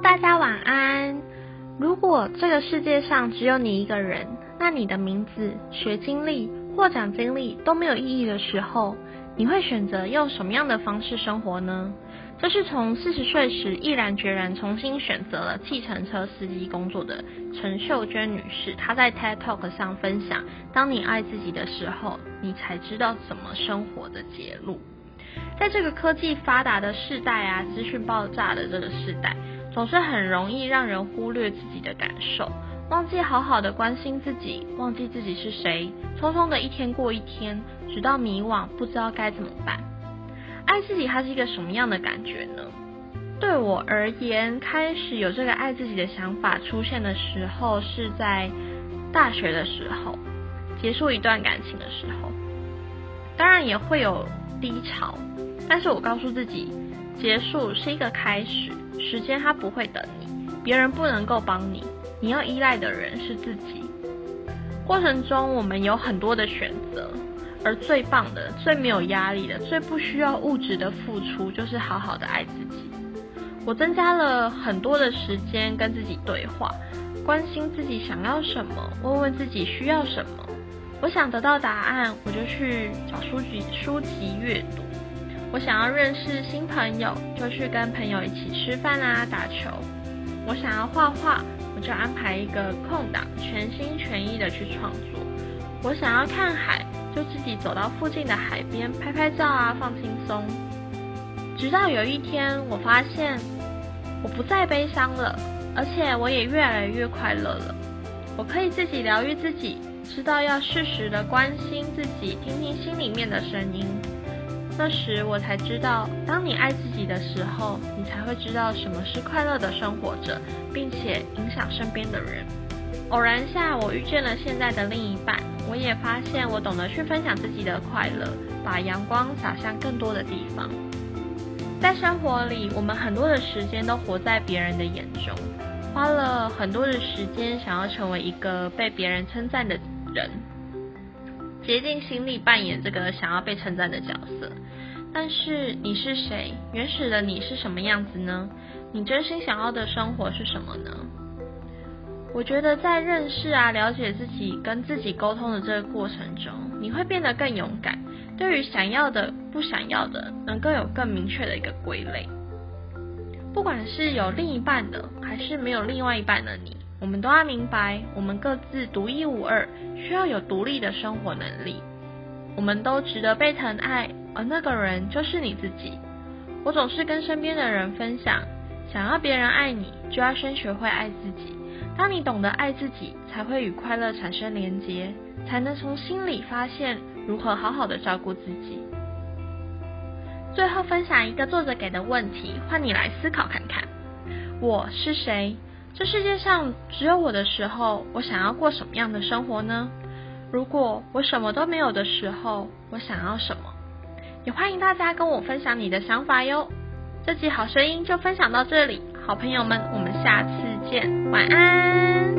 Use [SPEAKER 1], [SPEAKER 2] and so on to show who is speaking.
[SPEAKER 1] 大家晚安。如果这个世界上只有你一个人，那你的名字、学经历、获奖经历都没有意义的时候，你会选择用什么样的方式生活呢？这是从四十岁时毅然决然重新选择了计程车司机工作的陈秀娟女士，她在 TED Talk 上分享：当你爱自己的时候，你才知道怎么生活的节录。在这个科技发达的时代啊，资讯爆炸的这个时代，总是很容易让人忽略自己的感受，忘记好好的关心自己，忘记自己是谁，匆匆的一天过一天，直到迷惘，不知道该怎么办。爱自己，它是一个什么样的感觉呢？对我而言，开始有这个爱自己的想法出现的时候，是在大学的时候，结束一段感情的时候，当然也会有。低潮，但是我告诉自己，结束是一个开始，时间它不会等你，别人不能够帮你，你要依赖的人是自己。过程中我们有很多的选择，而最棒的、最没有压力的、最不需要物质的付出，就是好好的爱自己。我增加了很多的时间跟自己对话，关心自己想要什么，问问自己需要什么。我想得到答案，我就去找书籍书籍阅读。我想要认识新朋友，就去跟朋友一起吃饭啊、打球。我想要画画，我就安排一个空档，全心全意的去创作。我想要看海，就自己走到附近的海边拍拍照啊，放轻松。直到有一天，我发现我不再悲伤了，而且我也越来越快乐了。我可以自己疗愈自己。知道要适时的关心自己，听听心里面的声音。那时我才知道，当你爱自己的时候，你才会知道什么是快乐的生活着，并且影响身边的人。偶然下，我遇见了现在的另一半，我也发现我懂得去分享自己的快乐，把阳光洒向更多的地方。在生活里，我们很多的时间都活在别人的眼中，花了很多的时间想要成为一个被别人称赞的。人竭尽心力扮演这个想要被称赞的角色，但是你是谁？原始的你是什么样子呢？你真心想要的生活是什么呢？我觉得在认识啊、了解自己、跟自己沟通的这个过程中，你会变得更勇敢，对于想要的、不想要的，能够有更明确的一个归类。不管是有另一半的，还是没有另外一半的你。我们都要明白，我们各自独一无二，需要有独立的生活能力。我们都值得被疼爱，而那个人就是你自己。我总是跟身边的人分享，想要别人爱你，就要先学会爱自己。当你懂得爱自己，才会与快乐产生连结，才能从心里发现如何好好的照顾自己。最后分享一个作者给的问题，换你来思考看看：我是谁？这世界上只有我的时候，我想要过什么样的生活呢？如果我什么都没有的时候，我想要什么？也欢迎大家跟我分享你的想法哟。这集好声音就分享到这里，好朋友们，我们下次见，晚安。